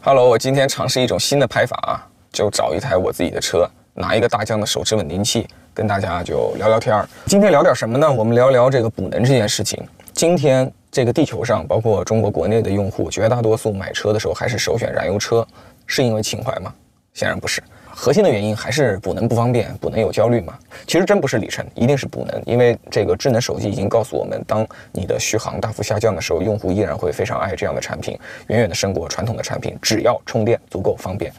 Hello，我今天尝试一种新的拍法啊，就找一台我自己的车，拿一个大疆的手持稳定器，跟大家就聊聊天儿。今天聊点什么呢？我们聊聊这个补能这件事情。今天这个地球上，包括中国国内的用户，绝大多数买车的时候还是首选燃油车，是因为情怀吗？显然不是。核心的原因还是补能不方便，补能有焦虑嘛？其实真不是里程，一定是补能，因为这个智能手机已经告诉我们，当你的续航大幅下降的时候，用户依然会非常爱这样的产品，远远的胜过传统的产品，只要充电足够方便。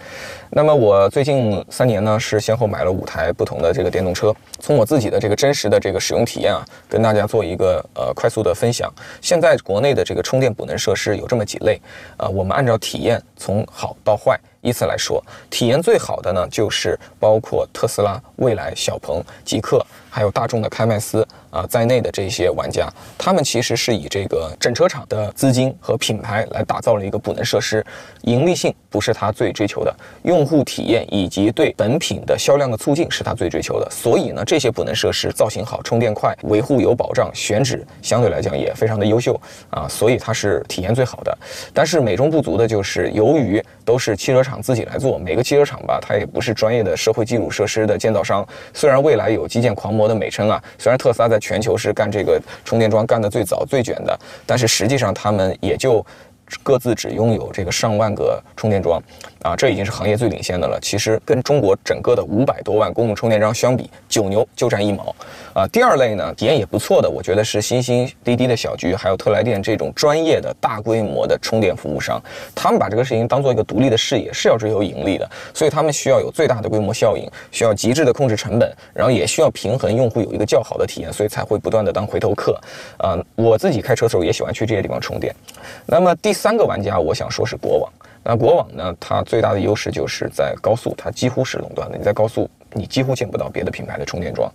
那么我最近三年呢，是先后买了五台不同的这个电动车，从我自己的这个真实的这个使用体验啊，跟大家做一个呃快速的分享。现在国内的这个充电补能设施有这么几类，呃，我们按照体验从好到坏。依次来说，体验最好的呢，就是包括特斯拉、蔚来、小鹏、极客。还有大众的开迈斯啊在内的这些玩家，他们其实是以这个整车厂的资金和品牌来打造了一个补能设施，盈利性不是他最追求的，用户体验以及对本品的销量的促进是他最追求的。所以呢，这些补能设施造型好、充电快、维护有保障、选址相对来讲也非常的优秀啊，所以它是体验最好的。但是美中不足的就是，由于都是汽车厂自己来做，每个汽车厂吧，它也不是专业的社会基础设施的建造商。虽然未来有基建狂。魔的美称啊，虽然特斯拉在全球是干这个充电桩干的最早最卷的，但是实际上他们也就各自只拥有这个上万个充电桩。啊，这已经是行业最领先的了。其实跟中国整个的五百多万公共充电桩相比，九牛就占一毛。啊，第二类呢，体验也不错的，我觉得是星星、滴滴的小桔，还有特来电这种专业的大规模的充电服务商。他们把这个事情当做一个独立的事业，是要追求盈利的，所以他们需要有最大的规模效应，需要极致的控制成本，然后也需要平衡用户有一个较好的体验，所以才会不断的当回头客。啊，我自己开车的时候也喜欢去这些地方充电。那么第三个玩家，我想说是国网。那国网呢？它最大的优势就是在高速，它几乎是垄断的。你在高速，你几乎见不到别的品牌的充电桩。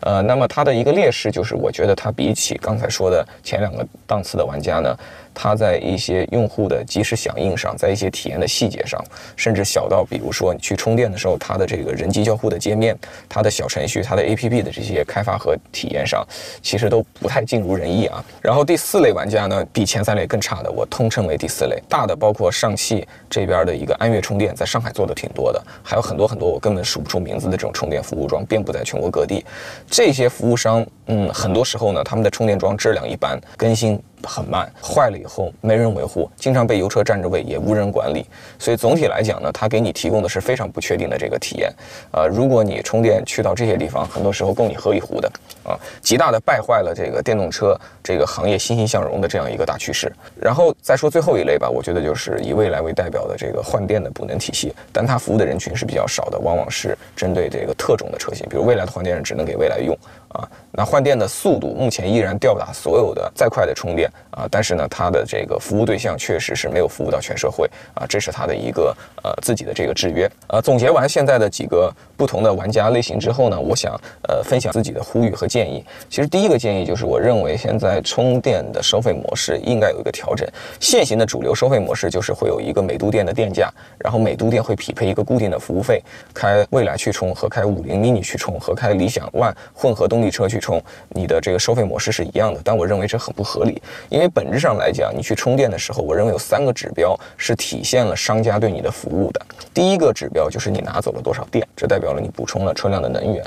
呃，那么它的一个劣势就是，我觉得它比起刚才说的前两个档次的玩家呢。它在一些用户的及时响应上，在一些体验的细节上，甚至小到比如说你去充电的时候，它的这个人机交互的界面、它的小程序、它的 APP 的这些开发和体验上，其实都不太尽如人意啊。然后第四类玩家呢，比前三类更差的，我通称为第四类。大的包括上汽这边的一个安悦充电，在上海做的挺多的，还有很多很多我根本数不出名字的这种充电服务桩，遍布在全国各地。这些服务商，嗯，很多时候呢，他们的充电桩质量一般，更新。很慢，坏了以后没人维护，经常被油车占着位，也无人管理。所以总体来讲呢，它给你提供的是非常不确定的这个体验。呃，如果你充电去到这些地方，很多时候够你喝一壶的啊，极大的败坏了这个电动车这个行业欣欣向荣的这样一个大趋势。然后再说最后一类吧，我觉得就是以蔚来为代表的这个换电的补能体系，但它服务的人群是比较少的，往往是针对这个特种的车型，比如蔚来的换电只能给蔚来用。啊，那换电的速度目前依然吊打所有的再快的充电啊，但是呢，它的这个服务对象确实是没有服务到全社会啊，这是它的一个呃自己的这个制约。呃，总结完现在的几个不同的玩家类型之后呢，我想呃分享自己的呼吁和建议。其实第一个建议就是，我认为现在充电的收费模式应该有一个调整。现行的主流收费模式就是会有一个每度电的电价，然后每度电会匹配一个固定的服务费。开蔚来去充和开五菱 mini 去充和开理想 ONE 混合动力力。车去充，你的这个收费模式是一样的，但我认为这很不合理，因为本质上来讲，你去充电的时候，我认为有三个指标是体现了商家对你的服务的。第一个指标就是你拿走了多少电，这代表了你补充了车辆的能源。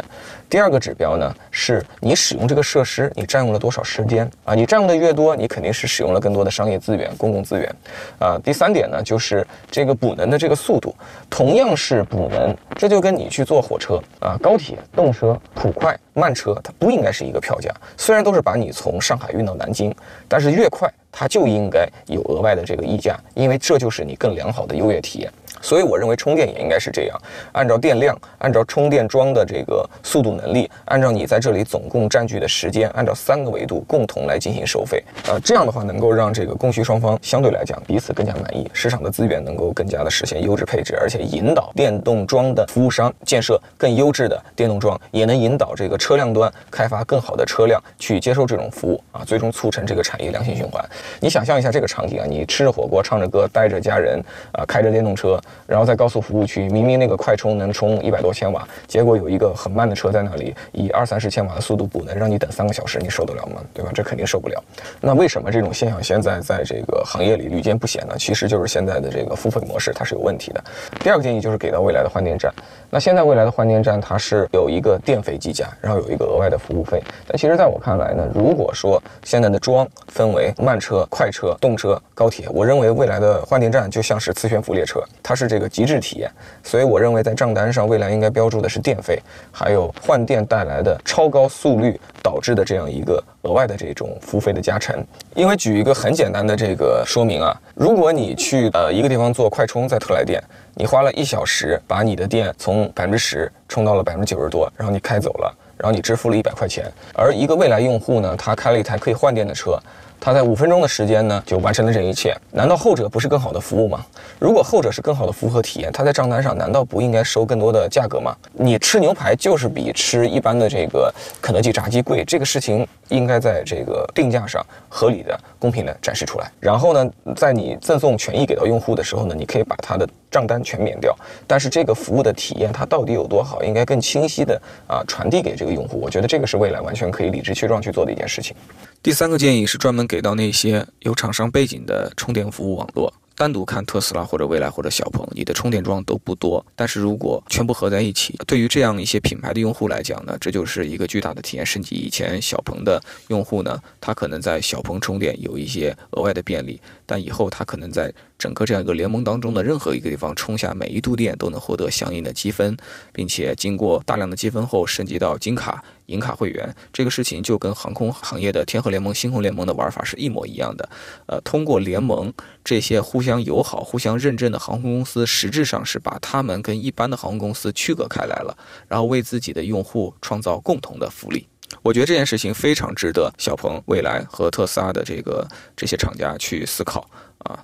第二个指标呢，是你使用这个设施，你占用了多少时间啊？你占用的越多，你肯定是使用了更多的商业资源、公共资源啊。第三点呢，就是这个补能的这个速度，同样是补能，这就跟你去坐火车啊、高铁、动车、普快。慢车它不应该是一个票价，虽然都是把你从上海运到南京，但是越快它就应该有额外的这个溢价，因为这就是你更良好的优越体验。所以我认为充电也应该是这样，按照电量，按照充电桩的这个速度能力，按照你在这里总共占据的时间，按照三个维度共同来进行收费。呃，这样的话能够让这个供需双方相对来讲彼此更加满意，市场的资源能够更加的实现优质配置，而且引导电动桩的服务商建设更优质的电动桩，也能引导这个车辆端开发更好的车辆去接受这种服务啊，最终促成这个产业良性循环。你想象一下这个场景啊，你吃着火锅，唱着歌，带着家人，啊，开着电动车，然后在高速服务区，明明那个快充能充一百多千瓦，结果有一个很慢的车在那里以二三十千瓦的速度补能，让你等三个小时，你受得了吗？对吧？这肯定受不了。那为什么这种现象现在在这个行业里屡见不鲜呢？其实就是现在的这个付费模式它是有问题的。第二个建议就是给到未来的换电站。那现在未来的换电站它是有一个电费计价，然后有一个额外的服务费。但其实在我看来呢，如果说现在的桩分为慢车、车快车、动车、高铁，我认为未来的换电站就像是磁悬浮列车，它是这个极致体验。所以我认为在账单上未来应该标注的是电费，还有换电带来的超高速率导致的这样一个额外的这种服务费的加成。因为举一个很简单的这个说明啊，如果你去呃一个地方做快充，在特来电，你花了一小时把你的电从百分之十充到了百分之九十多，然后你开走了，然后你支付了一百块钱，而一个未来用户呢，他开了一台可以换电的车。他在五分钟的时间呢，就完成了这一切。难道后者不是更好的服务吗？如果后者是更好的服务和体验，他在账单上难道不应该收更多的价格吗？你吃牛排就是比吃一般的这个肯德基炸鸡贵，这个事情应该在这个定价上合理的、公平的展示出来。然后呢，在你赠送权益给到用户的时候呢，你可以把他的账单全免掉。但是这个服务的体验它到底有多好，应该更清晰的啊传递给这个用户。我觉得这个是未来完全可以理直气壮去做的一件事情。第三个建议是专门给到那些有厂商背景的充电服务网络。单独看特斯拉或者蔚来或者小鹏，你的充电桩都不多。但是如果全部合在一起，对于这样一些品牌的用户来讲呢，这就是一个巨大的体验升级。以前小鹏的用户呢，他可能在小鹏充电有一些额外的便利，但以后他可能在整个这样一个联盟当中的任何一个地方充下每一度电都能获得相应的积分，并且经过大量的积分后升级到金卡。银卡会员这个事情就跟航空行业的天河联盟、星空联盟的玩法是一模一样的。呃，通过联盟这些互相友好、互相认证的航空公司，实质上是把他们跟一般的航空公司区隔开来了，然后为自己的用户创造共同的福利。我觉得这件事情非常值得小鹏、蔚来和特斯拉的这个这些厂家去思考啊。